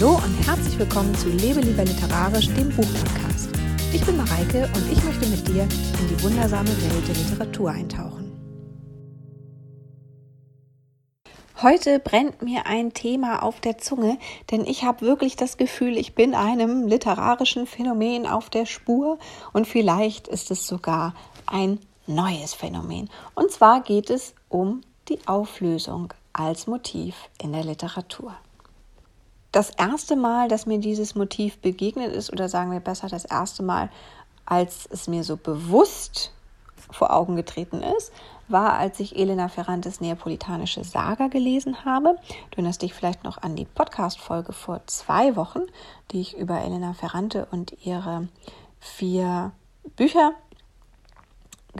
Hallo und herzlich willkommen zu Lebe lieber literarisch, dem Buchpodcast. Ich bin Mareike und ich möchte mit dir in die wundersame Welt der Literatur eintauchen. Heute brennt mir ein Thema auf der Zunge, denn ich habe wirklich das Gefühl, ich bin einem literarischen Phänomen auf der Spur und vielleicht ist es sogar ein neues Phänomen. Und zwar geht es um die Auflösung als Motiv in der Literatur das erste Mal, dass mir dieses Motiv begegnet ist, oder sagen wir besser das erste Mal, als es mir so bewusst vor Augen getreten ist, war, als ich Elena Ferrantes Neapolitanische Saga gelesen habe. Du erinnerst dich vielleicht noch an die Podcast-Folge vor zwei Wochen, die ich über Elena Ferrante und ihre vier Bücher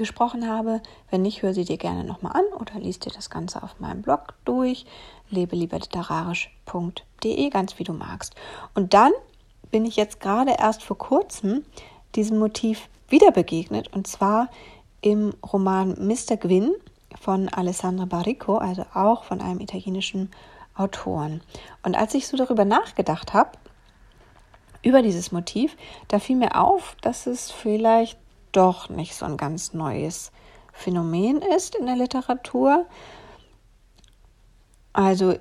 gesprochen habe. Wenn nicht, hör sie dir gerne nochmal an oder liest dir das Ganze auf meinem Blog durch, lebelieberliterarisch.de, ganz wie du magst. Und dann bin ich jetzt gerade erst vor kurzem diesem Motiv wieder begegnet und zwar im Roman Mr. Gwyn von Alessandro Barrico, also auch von einem italienischen Autoren. Und als ich so darüber nachgedacht habe, über dieses Motiv, da fiel mir auf, dass es vielleicht doch nicht so ein ganz neues Phänomen ist in der Literatur. Also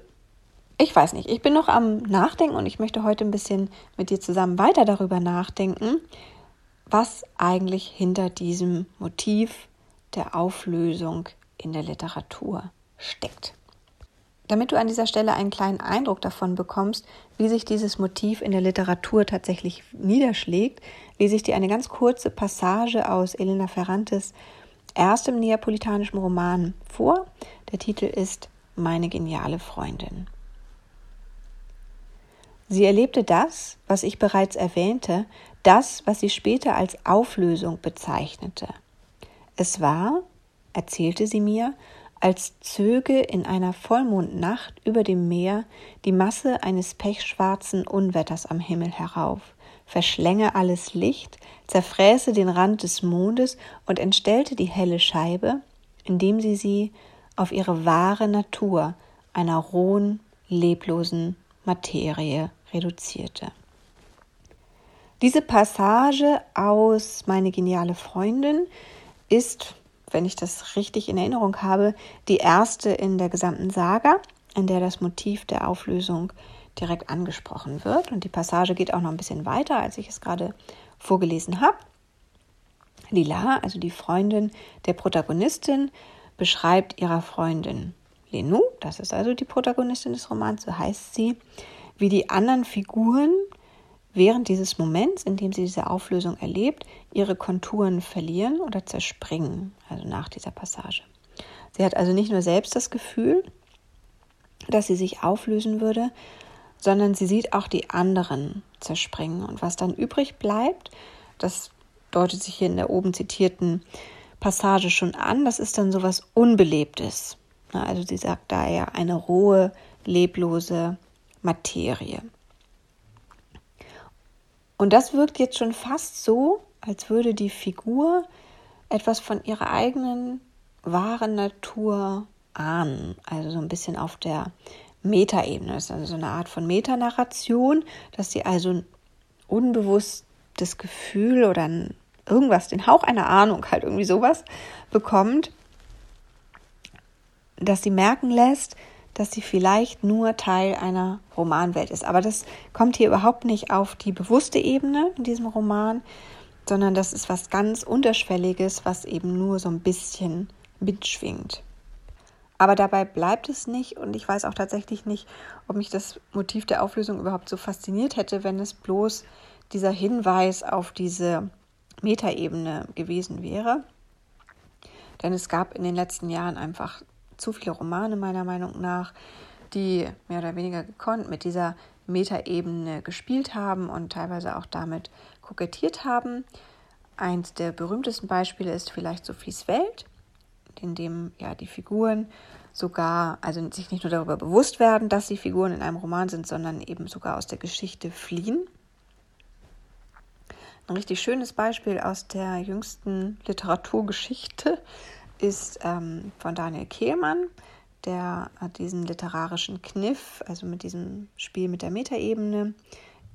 ich weiß nicht, ich bin noch am Nachdenken und ich möchte heute ein bisschen mit dir zusammen weiter darüber nachdenken, was eigentlich hinter diesem Motiv der Auflösung in der Literatur steckt. Damit du an dieser Stelle einen kleinen Eindruck davon bekommst, wie sich dieses Motiv in der Literatur tatsächlich niederschlägt, lese ich dir eine ganz kurze Passage aus Elena Ferrantes erstem neapolitanischen Roman vor. Der Titel ist Meine geniale Freundin. Sie erlebte das, was ich bereits erwähnte, das, was sie später als Auflösung bezeichnete. Es war, erzählte sie mir, als zöge in einer Vollmondnacht über dem Meer die Masse eines pechschwarzen Unwetters am Himmel herauf, verschlänge alles Licht, zerfräße den Rand des Mondes und entstellte die helle Scheibe, indem sie sie auf ihre wahre Natur, einer rohen, leblosen Materie reduzierte. Diese Passage aus Meine geniale Freundin ist wenn ich das richtig in Erinnerung habe, die erste in der gesamten Saga, in der das Motiv der Auflösung direkt angesprochen wird. Und die Passage geht auch noch ein bisschen weiter, als ich es gerade vorgelesen habe. Lila, also die Freundin der Protagonistin, beschreibt ihrer Freundin Lenou, das ist also die Protagonistin des Romans, so heißt sie, wie die anderen Figuren während dieses Moments, in dem sie diese Auflösung erlebt, ihre Konturen verlieren oder zerspringen, also nach dieser Passage. Sie hat also nicht nur selbst das Gefühl, dass sie sich auflösen würde, sondern sie sieht auch die anderen zerspringen. Und was dann übrig bleibt, das deutet sich hier in der oben zitierten Passage schon an, das ist dann sowas Unbelebtes. Also sie sagt da ja eine rohe, leblose Materie. Und das wirkt jetzt schon fast so, als würde die Figur etwas von ihrer eigenen wahren Natur ahnen. Also so ein bisschen auf der Metaebene. Das ist also so eine Art von Metanarration, dass sie also ein unbewusstes Gefühl oder irgendwas, den Hauch einer Ahnung, halt irgendwie sowas bekommt, dass sie merken lässt, dass sie vielleicht nur Teil einer Romanwelt ist. Aber das kommt hier überhaupt nicht auf die bewusste Ebene in diesem Roman, sondern das ist was ganz Unterschwelliges, was eben nur so ein bisschen mitschwingt. Aber dabei bleibt es nicht und ich weiß auch tatsächlich nicht, ob mich das Motiv der Auflösung überhaupt so fasziniert hätte, wenn es bloß dieser Hinweis auf diese Metaebene gewesen wäre. Denn es gab in den letzten Jahren einfach zu viele Romane meiner Meinung nach, die mehr oder weniger gekonnt mit dieser Metaebene gespielt haben und teilweise auch damit kokettiert haben. Eins der berühmtesten Beispiele ist vielleicht Sophies Welt, in dem ja die Figuren sogar, also sich nicht nur darüber bewusst werden, dass sie Figuren in einem Roman sind, sondern eben sogar aus der Geschichte fliehen. Ein richtig schönes Beispiel aus der jüngsten Literaturgeschichte ist ähm, von Daniel Kehlmann, der diesen literarischen Kniff, also mit diesem Spiel mit der Metaebene,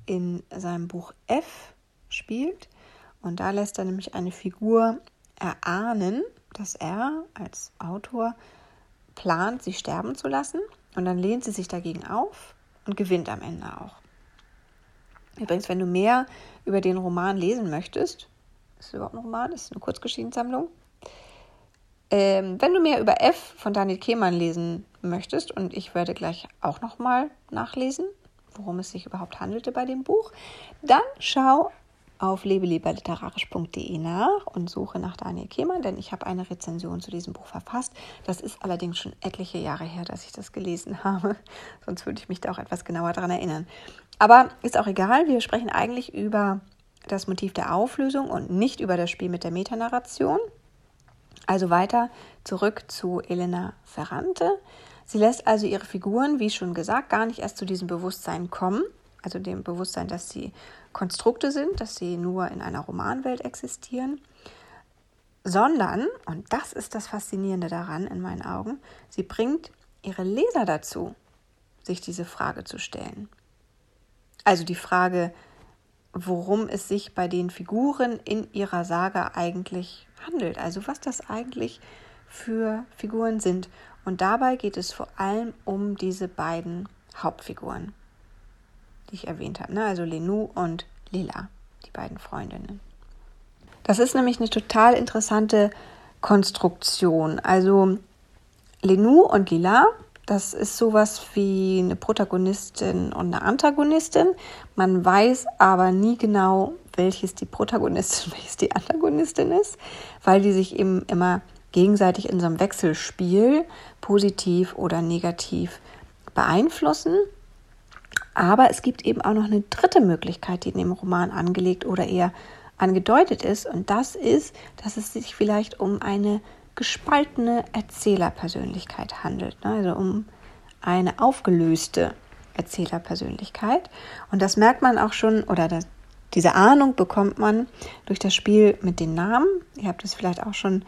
in seinem Buch F spielt. Und da lässt er nämlich eine Figur erahnen, dass er als Autor plant, sie sterben zu lassen. Und dann lehnt sie sich dagegen auf und gewinnt am Ende auch. Übrigens, wenn du mehr über den Roman lesen möchtest, ist es überhaupt ein Roman? Ist es eine Kurzgeschichtensammlung? Ähm, wenn du mehr über F von Daniel Kehmann lesen möchtest, und ich werde gleich auch nochmal nachlesen, worum es sich überhaupt handelte bei dem Buch, dann schau auf lebelieberliterarisch.de nach und suche nach Daniel Kehmann, denn ich habe eine Rezension zu diesem Buch verfasst. Das ist allerdings schon etliche Jahre her, dass ich das gelesen habe. Sonst würde ich mich da auch etwas genauer daran erinnern. Aber ist auch egal, wir sprechen eigentlich über das Motiv der Auflösung und nicht über das Spiel mit der Metanarration. Also weiter zurück zu Elena Ferrante. Sie lässt also ihre Figuren, wie schon gesagt, gar nicht erst zu diesem Bewusstsein kommen, also dem Bewusstsein, dass sie Konstrukte sind, dass sie nur in einer Romanwelt existieren, sondern, und das ist das Faszinierende daran in meinen Augen, sie bringt ihre Leser dazu, sich diese Frage zu stellen. Also die Frage, worum es sich bei den Figuren in ihrer Saga eigentlich handelt, also was das eigentlich für Figuren sind. Und dabei geht es vor allem um diese beiden Hauptfiguren, die ich erwähnt habe, ne? also Lenou und Lila, die beiden Freundinnen. Das ist nämlich eine total interessante Konstruktion. Also Lenou und Lila das ist sowas wie eine Protagonistin und eine Antagonistin. Man weiß aber nie genau, welches die Protagonistin, welches die Antagonistin ist, weil die sich eben immer gegenseitig in so einem Wechselspiel positiv oder negativ beeinflussen. Aber es gibt eben auch noch eine dritte Möglichkeit, die in dem Roman angelegt oder eher angedeutet ist. Und das ist, dass es sich vielleicht um eine gespaltene Erzählerpersönlichkeit handelt. Ne? Also um eine aufgelöste Erzählerpersönlichkeit. Und das merkt man auch schon, oder das, diese Ahnung bekommt man durch das Spiel mit den Namen. Ihr habt es vielleicht auch schon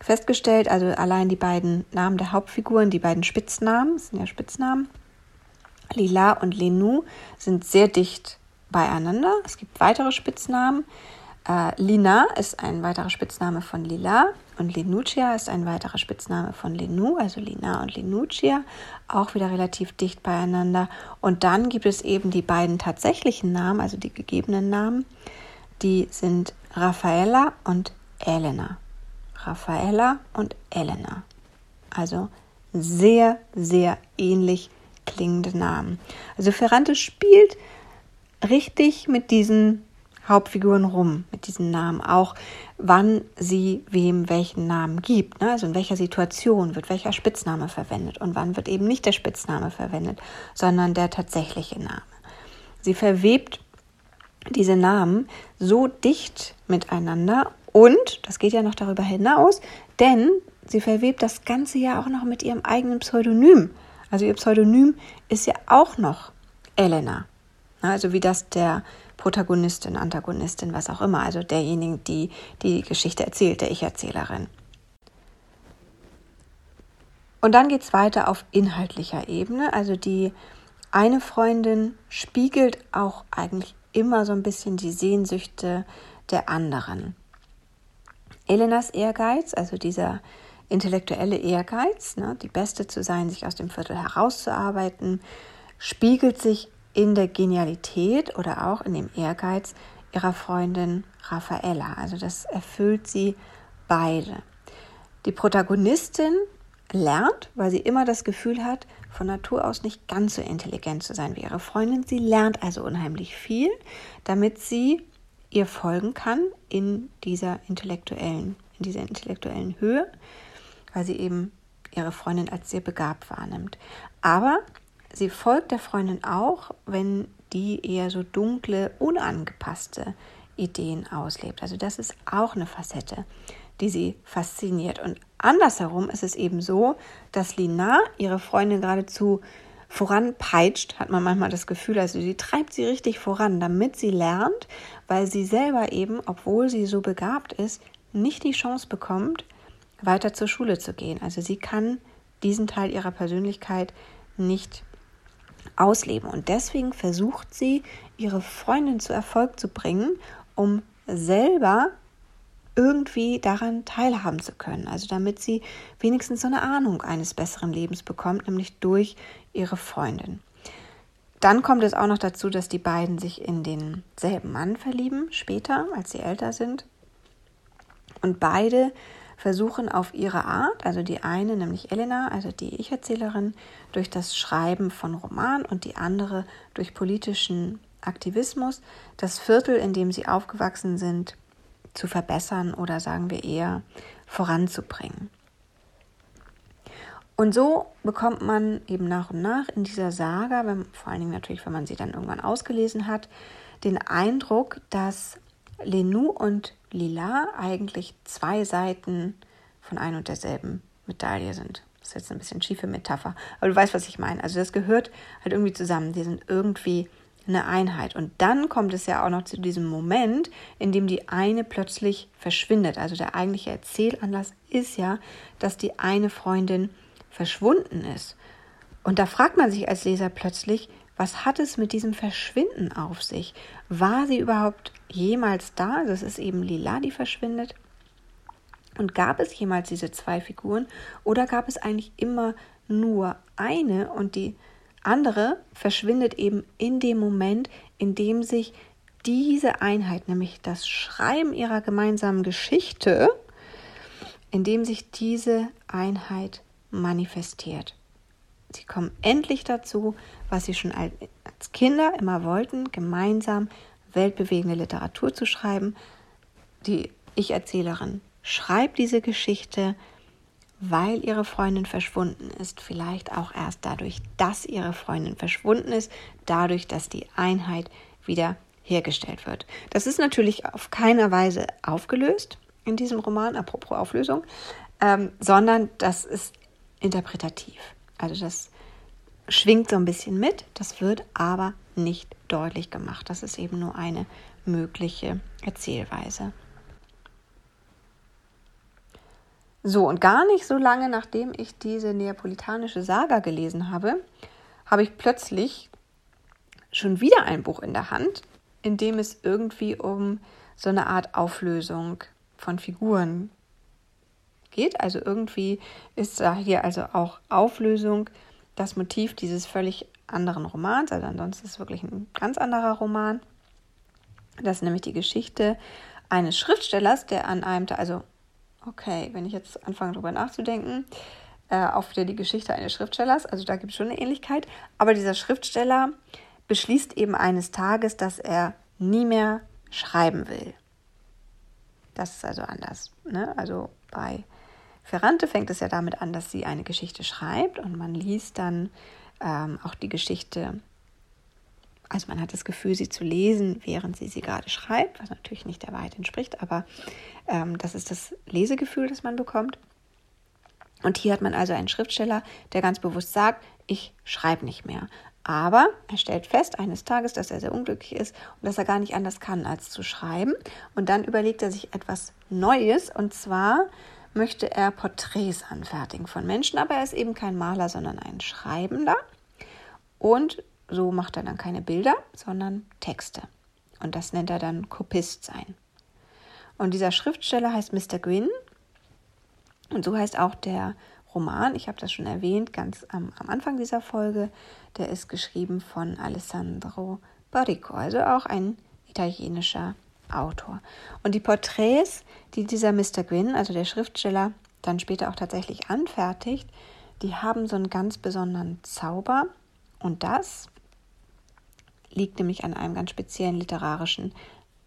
festgestellt, also allein die beiden Namen der Hauptfiguren, die beiden Spitznamen, sind ja Spitznamen, Lila und Lenou, sind sehr dicht beieinander. Es gibt weitere Spitznamen. Äh, Lina ist ein weiterer Spitzname von Lila und Lenucia ist ein weiterer Spitzname von Lenou, also Lina und Lenucia, auch wieder relativ dicht beieinander. Und dann gibt es eben die beiden tatsächlichen Namen, also die gegebenen Namen, die sind Raffaella und Elena. Raffaella und Elena. Also sehr, sehr ähnlich klingende Namen. Also Ferrante spielt richtig mit diesen Hauptfiguren rum mit diesen Namen, auch wann sie wem welchen Namen gibt. Ne? Also in welcher Situation wird welcher Spitzname verwendet und wann wird eben nicht der Spitzname verwendet, sondern der tatsächliche Name. Sie verwebt diese Namen so dicht miteinander und, das geht ja noch darüber hinaus, denn sie verwebt das Ganze ja auch noch mit ihrem eigenen Pseudonym. Also ihr Pseudonym ist ja auch noch Elena. Also wie das der Protagonistin, Antagonistin, was auch immer, also derjenigen, die die Geschichte erzählt, der Ich-Erzählerin. Und dann geht es weiter auf inhaltlicher Ebene. Also die eine Freundin spiegelt auch eigentlich immer so ein bisschen die Sehnsüchte der anderen. Elenas Ehrgeiz, also dieser intellektuelle Ehrgeiz, ne, die Beste zu sein, sich aus dem Viertel herauszuarbeiten, spiegelt sich in der Genialität oder auch in dem Ehrgeiz ihrer Freundin Raffaella. Also das erfüllt sie beide. Die Protagonistin lernt, weil sie immer das Gefühl hat, von Natur aus nicht ganz so intelligent zu sein wie ihre Freundin. Sie lernt also unheimlich viel, damit sie ihr folgen kann in dieser intellektuellen, in dieser intellektuellen Höhe, weil sie eben ihre Freundin als sehr begabt wahrnimmt. Aber sie folgt der Freundin auch, wenn die eher so dunkle, unangepasste Ideen auslebt. Also das ist auch eine Facette, die sie fasziniert. Und andersherum ist es eben so, dass Lina ihre Freundin geradezu voranpeitscht, hat man manchmal das Gefühl, also sie treibt sie richtig voran, damit sie lernt, weil sie selber eben, obwohl sie so begabt ist, nicht die Chance bekommt, weiter zur Schule zu gehen. Also sie kann diesen Teil ihrer Persönlichkeit nicht ausleben. Und deswegen versucht sie, ihre Freundin zu Erfolg zu bringen, um selber irgendwie daran teilhaben zu können. Also damit sie wenigstens so eine Ahnung eines besseren Lebens bekommt, nämlich durch ihre Freundin. Dann kommt es auch noch dazu, dass die beiden sich in denselben Mann verlieben, später, als sie älter sind. Und beide versuchen auf ihre Art, also die eine, nämlich Elena, also die Ich-Erzählerin, durch das Schreiben von Roman und die andere durch politischen Aktivismus, das Viertel, in dem sie aufgewachsen sind, zu verbessern oder sagen wir eher voranzubringen. Und so bekommt man eben nach und nach in dieser Saga, wenn, vor allen Dingen natürlich, wenn man sie dann irgendwann ausgelesen hat, den Eindruck, dass Lenou und Lila eigentlich zwei Seiten von ein und derselben Medaille sind. Das ist jetzt ein bisschen schiefe Metapher, aber du weißt, was ich meine. Also das gehört halt irgendwie zusammen. Die sind irgendwie eine Einheit. Und dann kommt es ja auch noch zu diesem Moment, in dem die eine plötzlich verschwindet. Also der eigentliche Erzählanlass ist ja, dass die eine Freundin verschwunden ist. Und da fragt man sich als Leser plötzlich, was hat es mit diesem Verschwinden auf sich? War sie überhaupt jemals da? Das ist eben Lila, die verschwindet. Und gab es jemals diese zwei Figuren oder gab es eigentlich immer nur eine und die andere verschwindet eben in dem Moment, in dem sich diese Einheit, nämlich das Schreiben ihrer gemeinsamen Geschichte, in dem sich diese Einheit manifestiert. Sie kommen endlich dazu, was sie schon als Kinder immer wollten, gemeinsam weltbewegende Literatur zu schreiben. Die Ich-Erzählerin schreibt diese Geschichte, weil ihre Freundin verschwunden ist, vielleicht auch erst dadurch, dass ihre Freundin verschwunden ist, dadurch, dass die Einheit wieder hergestellt wird. Das ist natürlich auf keiner Weise aufgelöst in diesem Roman, apropos Auflösung, ähm, sondern das ist interpretativ. Also das schwingt so ein bisschen mit, das wird aber nicht deutlich gemacht. Das ist eben nur eine mögliche Erzählweise. So, und gar nicht so lange nachdem ich diese neapolitanische Saga gelesen habe, habe ich plötzlich schon wieder ein Buch in der Hand, in dem es irgendwie um so eine Art Auflösung von Figuren geht. Also irgendwie ist da hier also auch Auflösung das Motiv dieses völlig anderen Romans. Also ansonsten ist es wirklich ein ganz anderer Roman. Das ist nämlich die Geschichte eines Schriftstellers, der an einem, also Okay, wenn ich jetzt anfange darüber nachzudenken, äh, auf wieder die Geschichte eines Schriftstellers, also da gibt es schon eine Ähnlichkeit, aber dieser Schriftsteller beschließt eben eines Tages, dass er nie mehr schreiben will. Das ist also anders. Ne? Also bei Ferrante fängt es ja damit an, dass sie eine Geschichte schreibt und man liest dann ähm, auch die Geschichte also man hat das Gefühl, sie zu lesen, während sie sie gerade schreibt, was natürlich nicht der Wahrheit entspricht, aber ähm, das ist das Lesegefühl, das man bekommt. Und hier hat man also einen Schriftsteller, der ganz bewusst sagt, ich schreibe nicht mehr. Aber er stellt fest eines Tages, dass er sehr unglücklich ist und dass er gar nicht anders kann, als zu schreiben. Und dann überlegt er sich etwas Neues. Und zwar möchte er Porträts anfertigen von Menschen, aber er ist eben kein Maler, sondern ein Schreibender. Und so macht er dann keine Bilder, sondern Texte. Und das nennt er dann Kopist sein. Und dieser Schriftsteller heißt Mr. Gwyn. Und so heißt auch der Roman, ich habe das schon erwähnt, ganz am, am, Anfang dieser Folge. Der ist geschrieben von Alessandro Barrico, also auch ein italienischer Autor. Und die Porträts, die dieser Mr. Gwyn, also der Schriftsteller, dann später auch tatsächlich anfertigt, die haben so einen ganz besonderen Zauber. Und das liegt nämlich an einem ganz speziellen literarischen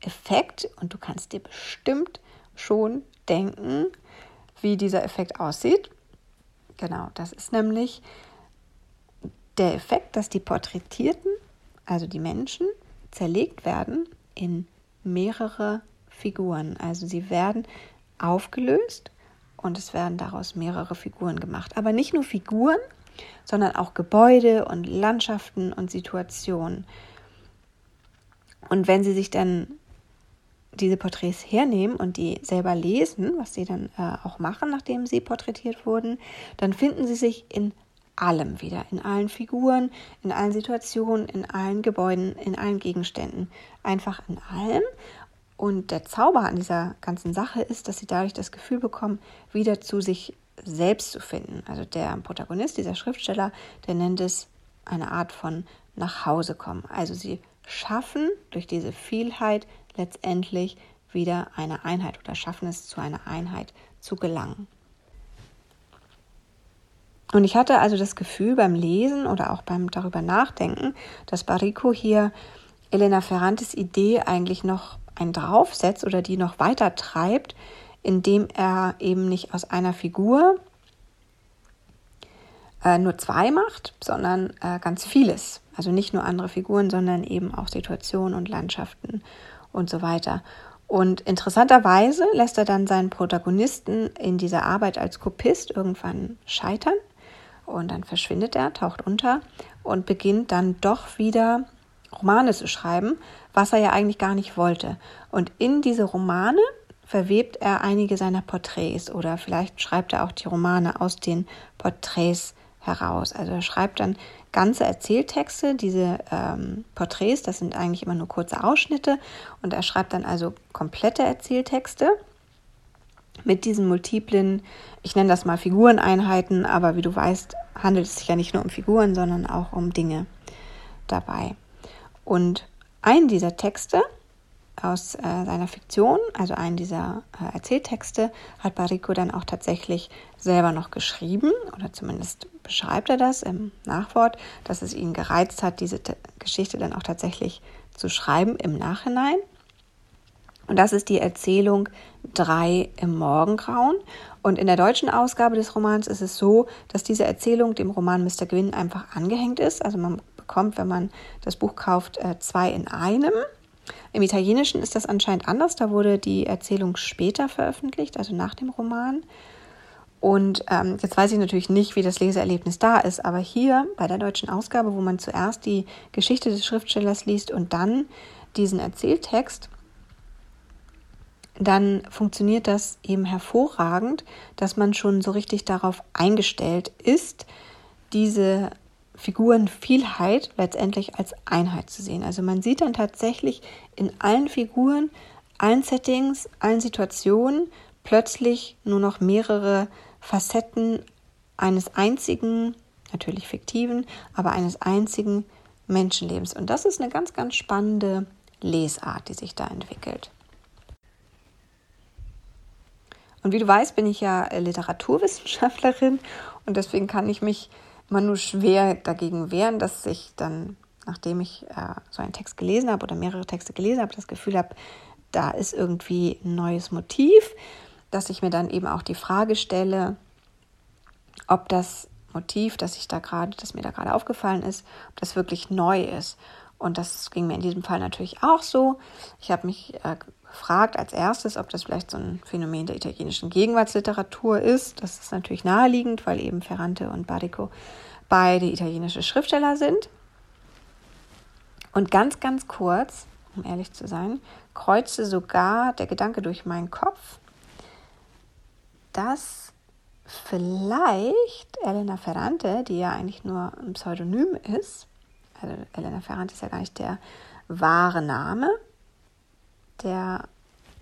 Effekt und du kannst dir bestimmt schon denken, wie dieser Effekt aussieht. Genau, das ist nämlich der Effekt, dass die Porträtierten, also die Menschen, zerlegt werden in mehrere Figuren. Also sie werden aufgelöst und es werden daraus mehrere Figuren gemacht. Aber nicht nur Figuren, sondern auch Gebäude und Landschaften und Situationen. Und wenn sie sich dann diese Porträts hernehmen und die selber lesen, was sie dann äh, auch machen, nachdem sie porträtiert wurden, dann finden sie sich in allem wieder, in allen Figuren, in allen Situationen, in allen Gebäuden, in allen Gegenständen, einfach in allem. Und der Zauber an dieser ganzen Sache ist, dass sie dadurch das Gefühl bekommen, wieder zu sich selbst zu finden. Also der Protagonist, dieser Schriftsteller, der nennt es eine Art von nach Hause kommen. Also sie schaffen durch diese Vielheit letztendlich wieder eine Einheit oder schaffen es zu einer Einheit zu gelangen. Und ich hatte also das Gefühl beim Lesen oder auch beim darüber nachdenken, dass Barrico hier Elena Ferrantes Idee eigentlich noch einen draufsetzt oder die noch weiter treibt, indem er eben nicht aus einer Figur äh, nur zwei macht, sondern äh, ganz vieles. Also nicht nur andere Figuren, sondern eben auch Situationen und Landschaften und so weiter. Und interessanterweise lässt er dann seinen Protagonisten in dieser Arbeit als Kopist irgendwann scheitern und dann verschwindet er, taucht unter und beginnt dann doch wieder Romane zu schreiben, was er ja eigentlich gar nicht wollte. Und in diese Romane verwebt er einige seiner Porträts oder vielleicht schreibt er auch die Romane aus den Porträts heraus. Also er schreibt dann ganze Erzähltexte, diese ähm, Porträts, das sind eigentlich immer nur kurze Ausschnitte und er schreibt dann also komplette Erzähltexte mit diesen multiplen, ich nenne das mal Figureneinheiten, aber wie du weißt, handelt es sich ja nicht nur um Figuren, sondern auch um Dinge dabei. Und ein dieser Texte aus äh, seiner Fiktion, also einen dieser äh, Erzähltexte, hat Barrico dann auch tatsächlich selber noch geschrieben, oder zumindest beschreibt er das im Nachwort, dass es ihn gereizt hat, diese T Geschichte dann auch tatsächlich zu schreiben im Nachhinein. Und das ist die Erzählung Drei im Morgengrauen. Und in der deutschen Ausgabe des Romans ist es so, dass diese Erzählung dem Roman Mr. Gwyn einfach angehängt ist. Also man bekommt, wenn man das Buch kauft, äh, zwei in einem. Im Italienischen ist das anscheinend anders. Da wurde die Erzählung später veröffentlicht, also nach dem Roman. Und ähm, jetzt weiß ich natürlich nicht, wie das Leseerlebnis da ist, aber hier bei der deutschen Ausgabe, wo man zuerst die Geschichte des Schriftstellers liest und dann diesen Erzähltext, dann funktioniert das eben hervorragend, dass man schon so richtig darauf eingestellt ist, diese Figurenvielheit letztendlich als Einheit zu sehen. Also man sieht dann tatsächlich in allen Figuren, allen Settings, allen Situationen plötzlich nur noch mehrere Facetten eines einzigen, natürlich fiktiven, aber eines einzigen Menschenlebens. Und das ist eine ganz, ganz spannende Lesart, die sich da entwickelt. Und wie du weißt, bin ich ja Literaturwissenschaftlerin und deswegen kann ich mich immer nur schwer dagegen wehren, dass ich dann, nachdem ich äh, so einen Text gelesen habe oder mehrere Texte gelesen habe, das Gefühl habe, da ist irgendwie ein neues Motiv, dass ich mir dann eben auch die Frage stelle, ob das Motiv, das ich da gerade, das mir da gerade aufgefallen ist, ob das wirklich neu ist. Und das ging mir in diesem Fall natürlich auch so. Ich habe mich äh, gefragt als erstes, ob das vielleicht so ein Phänomen der italienischen Gegenwartsliteratur ist. Das ist natürlich naheliegend, weil eben Ferrante und Barico beide italienische Schriftsteller sind. Und ganz, ganz kurz, um ehrlich zu sein, kreuzte sogar der Gedanke durch meinen Kopf, dass vielleicht Elena Ferrante, die ja eigentlich nur ein Pseudonym ist, also Elena Ferrante ist ja gar nicht der wahre Name, der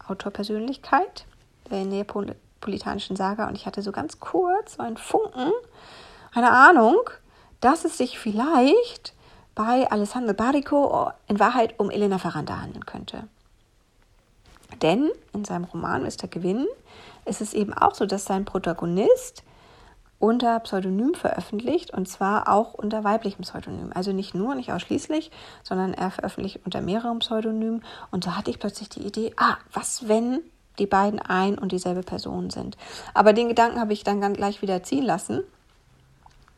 Autorpersönlichkeit der neapolitanischen Saga und ich hatte so ganz kurz so einen Funken, eine Ahnung, dass es sich vielleicht bei Alessandro Barico in Wahrheit um Elena Ferrante handeln könnte. Denn in seinem Roman Mr. Gewinn ist es eben auch so, dass sein Protagonist unter Pseudonym veröffentlicht und zwar auch unter weiblichem Pseudonym. Also nicht nur, nicht ausschließlich, sondern er veröffentlicht unter mehreren Pseudonymen. Und so hatte ich plötzlich die Idee, ah, was wenn die beiden ein und dieselbe Person sind? Aber den Gedanken habe ich dann ganz gleich wieder ziehen lassen.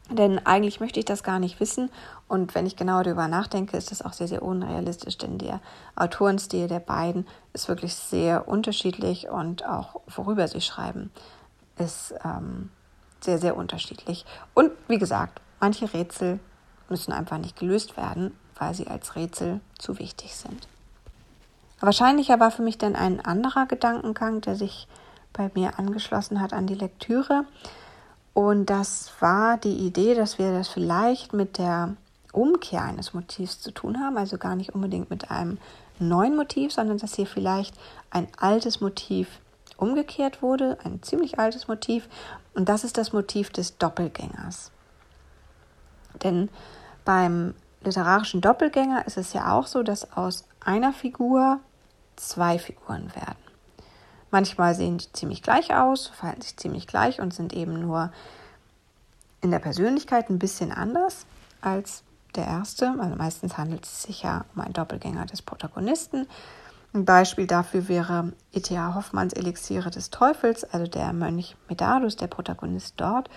Denn eigentlich möchte ich das gar nicht wissen. Und wenn ich genau darüber nachdenke, ist das auch sehr, sehr unrealistisch, denn der Autorenstil der beiden ist wirklich sehr unterschiedlich und auch worüber sie schreiben, ist ähm, sehr, sehr unterschiedlich. Und wie gesagt, manche Rätsel müssen einfach nicht gelöst werden, weil sie als Rätsel zu wichtig sind. Wahrscheinlicher war für mich dann ein anderer Gedankengang, der sich bei mir angeschlossen hat an die Lektüre. Und das war die Idee, dass wir das vielleicht mit der Umkehr eines Motivs zu tun haben, also gar nicht unbedingt mit einem neuen Motiv, sondern dass hier vielleicht ein altes Motiv umgekehrt wurde, ein ziemlich altes Motiv. Und das ist das Motiv des Doppelgängers. Denn beim literarischen Doppelgänger ist es ja auch so, dass aus einer Figur zwei Figuren werden. Manchmal sehen die ziemlich gleich aus, verhalten sich ziemlich gleich und sind eben nur in der Persönlichkeit ein bisschen anders als der erste. Also meistens handelt es sich ja um einen Doppelgänger des Protagonisten. Ein Beispiel dafür wäre E.T.A. Hoffmanns Elixiere des Teufels, also der Mönch Medardus, der Protagonist dort,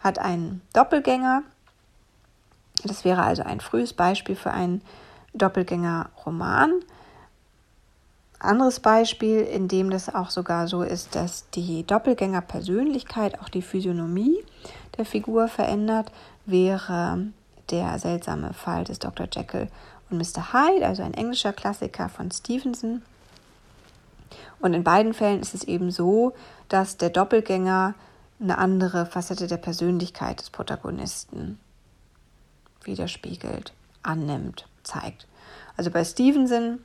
hat einen Doppelgänger. Das wäre also ein frühes Beispiel für einen Doppelgänger-Roman. Anderes Beispiel, in dem das auch sogar so ist, dass die Doppelgänger-Persönlichkeit auch die Physiognomie der Figur verändert, wäre der seltsame Fall des Dr. Jekyll und Mr. Hyde, also ein englischer Klassiker von Stevenson. Und in beiden Fällen ist es eben so, dass der Doppelgänger eine andere Facette der Persönlichkeit des Protagonisten widerspiegelt, annimmt, zeigt. Also bei Stevenson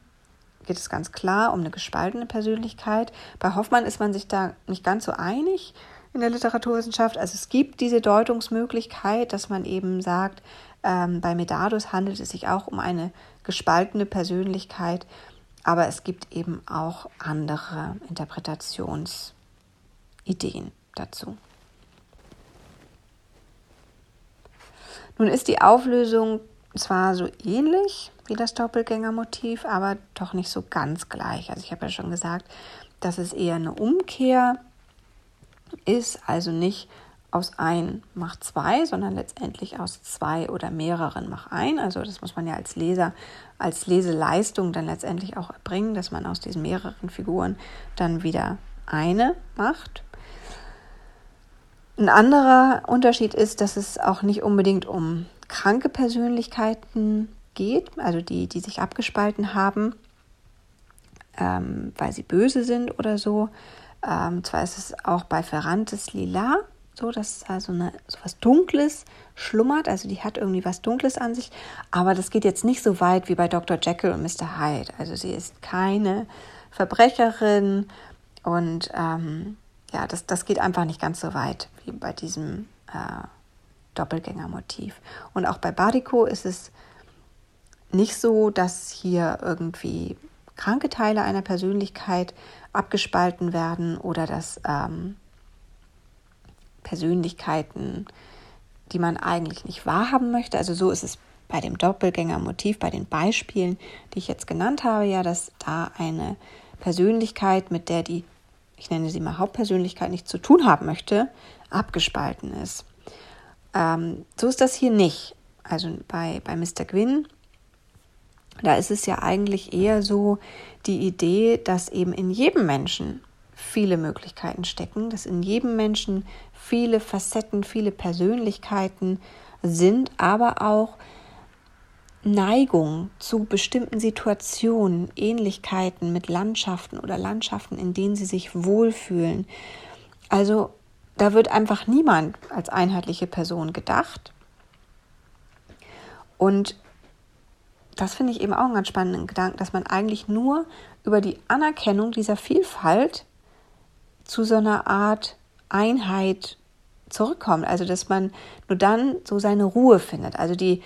geht es ganz klar um eine gespaltene Persönlichkeit. Bei Hoffmann ist man sich da nicht ganz so einig in der Literaturwissenschaft. Also es gibt diese Deutungsmöglichkeit, dass man eben sagt, ähm, bei Medardus handelt es sich auch um eine gespaltene Persönlichkeit, aber es gibt eben auch andere Interpretationsideen dazu. Nun ist die Auflösung zwar so ähnlich wie das Doppelgängermotiv, aber doch nicht so ganz gleich. Also ich habe ja schon gesagt, dass es eher eine Umkehr ist, also nicht aus ein macht zwei, sondern letztendlich aus zwei oder mehreren macht ein. Also das muss man ja als Leser, als Leseleistung dann letztendlich auch erbringen, dass man aus diesen mehreren Figuren dann wieder eine macht. Ein anderer Unterschied ist, dass es auch nicht unbedingt um kranke Persönlichkeiten geht, also die, die sich abgespalten haben, ähm, weil sie böse sind oder so. Ähm, zwar ist es auch bei Ferrantes Lila so, dass also eine, so was Dunkles schlummert, also die hat irgendwie was Dunkles an sich, aber das geht jetzt nicht so weit wie bei Dr. Jekyll und Mr. Hyde. Also sie ist keine Verbrecherin und ähm, ja, das, das geht einfach nicht ganz so weit wie bei diesem äh, Doppelgängermotiv. Und auch bei Badico ist es nicht so, dass hier irgendwie kranke Teile einer Persönlichkeit abgespalten werden oder dass ähm, Persönlichkeiten, die man eigentlich nicht wahrhaben möchte. Also so ist es bei dem Doppelgängermotiv, bei den Beispielen, die ich jetzt genannt habe, ja, dass da eine Persönlichkeit, mit der die, ich nenne sie mal Hauptpersönlichkeit, nichts zu tun haben möchte, abgespalten ist. Ähm, so ist das hier nicht. Also bei, bei Mr. Gwyn, da ist es ja eigentlich eher so die Idee, dass eben in jedem Menschen viele Möglichkeiten stecken, dass in jedem Menschen viele Facetten, viele Persönlichkeiten sind, aber auch Neigung zu bestimmten Situationen, Ähnlichkeiten mit Landschaften oder Landschaften, in denen sie sich wohlfühlen. Also da wird einfach niemand als einheitliche Person gedacht. Und das finde ich eben auch einen ganz spannenden Gedanken, dass man eigentlich nur über die Anerkennung dieser Vielfalt zu so einer Art Einheit zurückkommt. Also dass man nur dann so seine Ruhe findet. Also die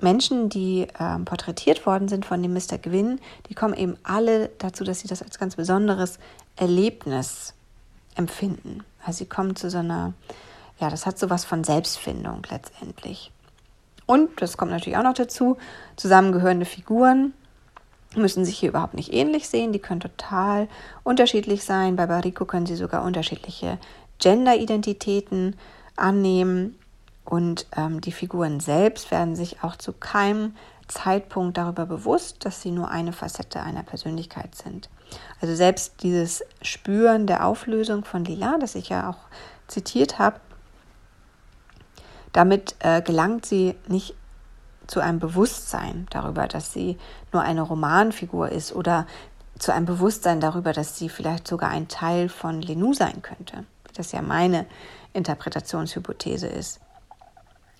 Menschen, die ähm, porträtiert worden sind von dem Mr. Gwyn, die kommen eben alle dazu, dass sie das als ganz besonderes Erlebnis empfinden. Also sie kommen zu so einer, ja, das hat so was von Selbstfindung letztendlich. Und, das kommt natürlich auch noch dazu, zusammengehörende Figuren müssen sich hier überhaupt nicht ähnlich sehen, die können total unterschiedlich sein. Bei Barico können sie sogar unterschiedliche Gender-Identitäten annehmen und ähm, die Figuren selbst werden sich auch zu keinem Zeitpunkt darüber bewusst, dass sie nur eine Facette einer Persönlichkeit sind. Also selbst dieses Spüren der Auflösung von Lila, das ich ja auch zitiert habe, damit äh, gelangt sie nicht zu einem Bewusstsein darüber, dass sie nur eine Romanfigur ist oder zu einem Bewusstsein darüber, dass sie vielleicht sogar ein Teil von Lenou sein könnte. Das ja meine Interpretationshypothese ist.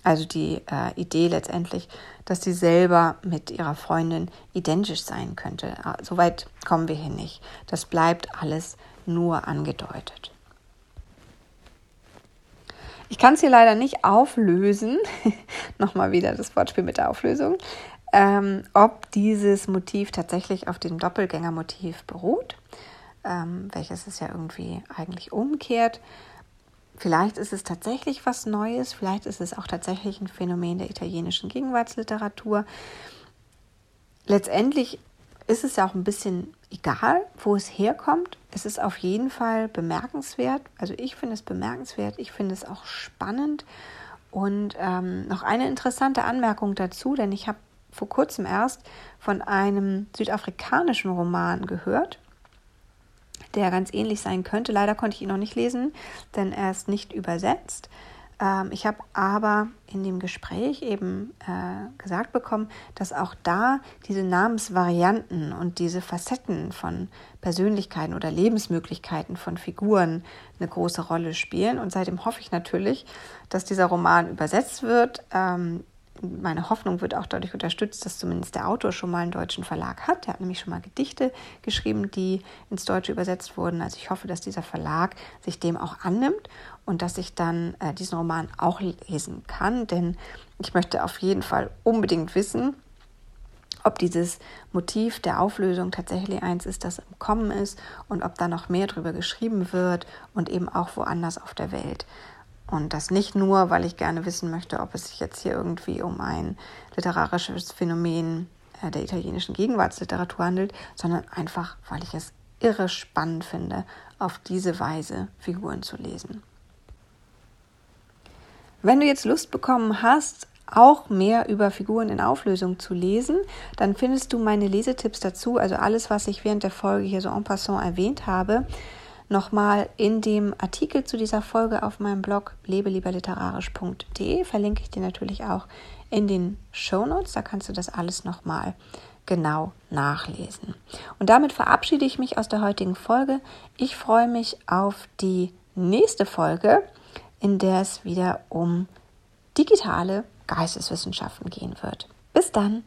Also die äh, Idee letztendlich, dass sie selber mit ihrer Freundin identisch sein könnte. Ah, Soweit kommen wir hier nicht. Das bleibt alles nur angedeutet. Ich kann es hier leider nicht auflösen. Nochmal wieder das Wortspiel mit der Auflösung. Ähm, ob dieses Motiv tatsächlich auf dem Doppelgängermotiv beruht, ähm, welches es ja irgendwie eigentlich umkehrt. Vielleicht ist es tatsächlich was Neues, vielleicht ist es auch tatsächlich ein Phänomen der italienischen Gegenwartsliteratur. Letztendlich ist es ja auch ein bisschen egal, wo es herkommt. Es ist auf jeden Fall bemerkenswert. Also ich finde es bemerkenswert, ich finde es auch spannend. Und ähm, noch eine interessante Anmerkung dazu, denn ich habe vor kurzem erst von einem südafrikanischen Roman gehört der ganz ähnlich sein könnte. Leider konnte ich ihn noch nicht lesen, denn er ist nicht übersetzt. Ähm, ich habe aber in dem Gespräch eben äh, gesagt bekommen, dass auch da diese Namensvarianten und diese Facetten von Persönlichkeiten oder Lebensmöglichkeiten von Figuren eine große Rolle spielen. Und seitdem hoffe ich natürlich, dass dieser Roman übersetzt wird. Ähm, meine Hoffnung wird auch dadurch unterstützt, dass zumindest der Autor schon mal einen deutschen Verlag hat. Er hat nämlich schon mal Gedichte geschrieben, die ins Deutsche übersetzt wurden. Also ich hoffe, dass dieser Verlag sich dem auch annimmt und dass ich dann äh, diesen Roman auch lesen kann, denn ich möchte auf jeden Fall unbedingt wissen, ob dieses Motiv der Auflösung tatsächlich eins ist, das im Kommen ist und ob da noch mehr drüber geschrieben wird und eben auch woanders auf der Welt. Und das nicht nur, weil ich gerne wissen möchte, ob es sich jetzt hier irgendwie um ein literarisches Phänomen äh, der italienischen Gegenwartsliteratur handelt, sondern einfach, weil ich es irre spannend finde, auf diese Weise Figuren zu lesen. Wenn du jetzt Lust bekommen hast, auch mehr über Figuren in Auflösung zu lesen, dann findest du meine Lesetipps dazu, also alles, was ich während der Folge hier so en passant erwähnt habe, nochmal in dem Artikel zu dieser Folge auf meinem Blog lebelieberliterarisch.de. Verlinke ich dir natürlich auch in den Show Notes. Da kannst du das alles nochmal genau nachlesen. Und damit verabschiede ich mich aus der heutigen Folge. Ich freue mich auf die nächste Folge, in der es wieder um digitale Geisteswissenschaften gehen wird. Bis dann!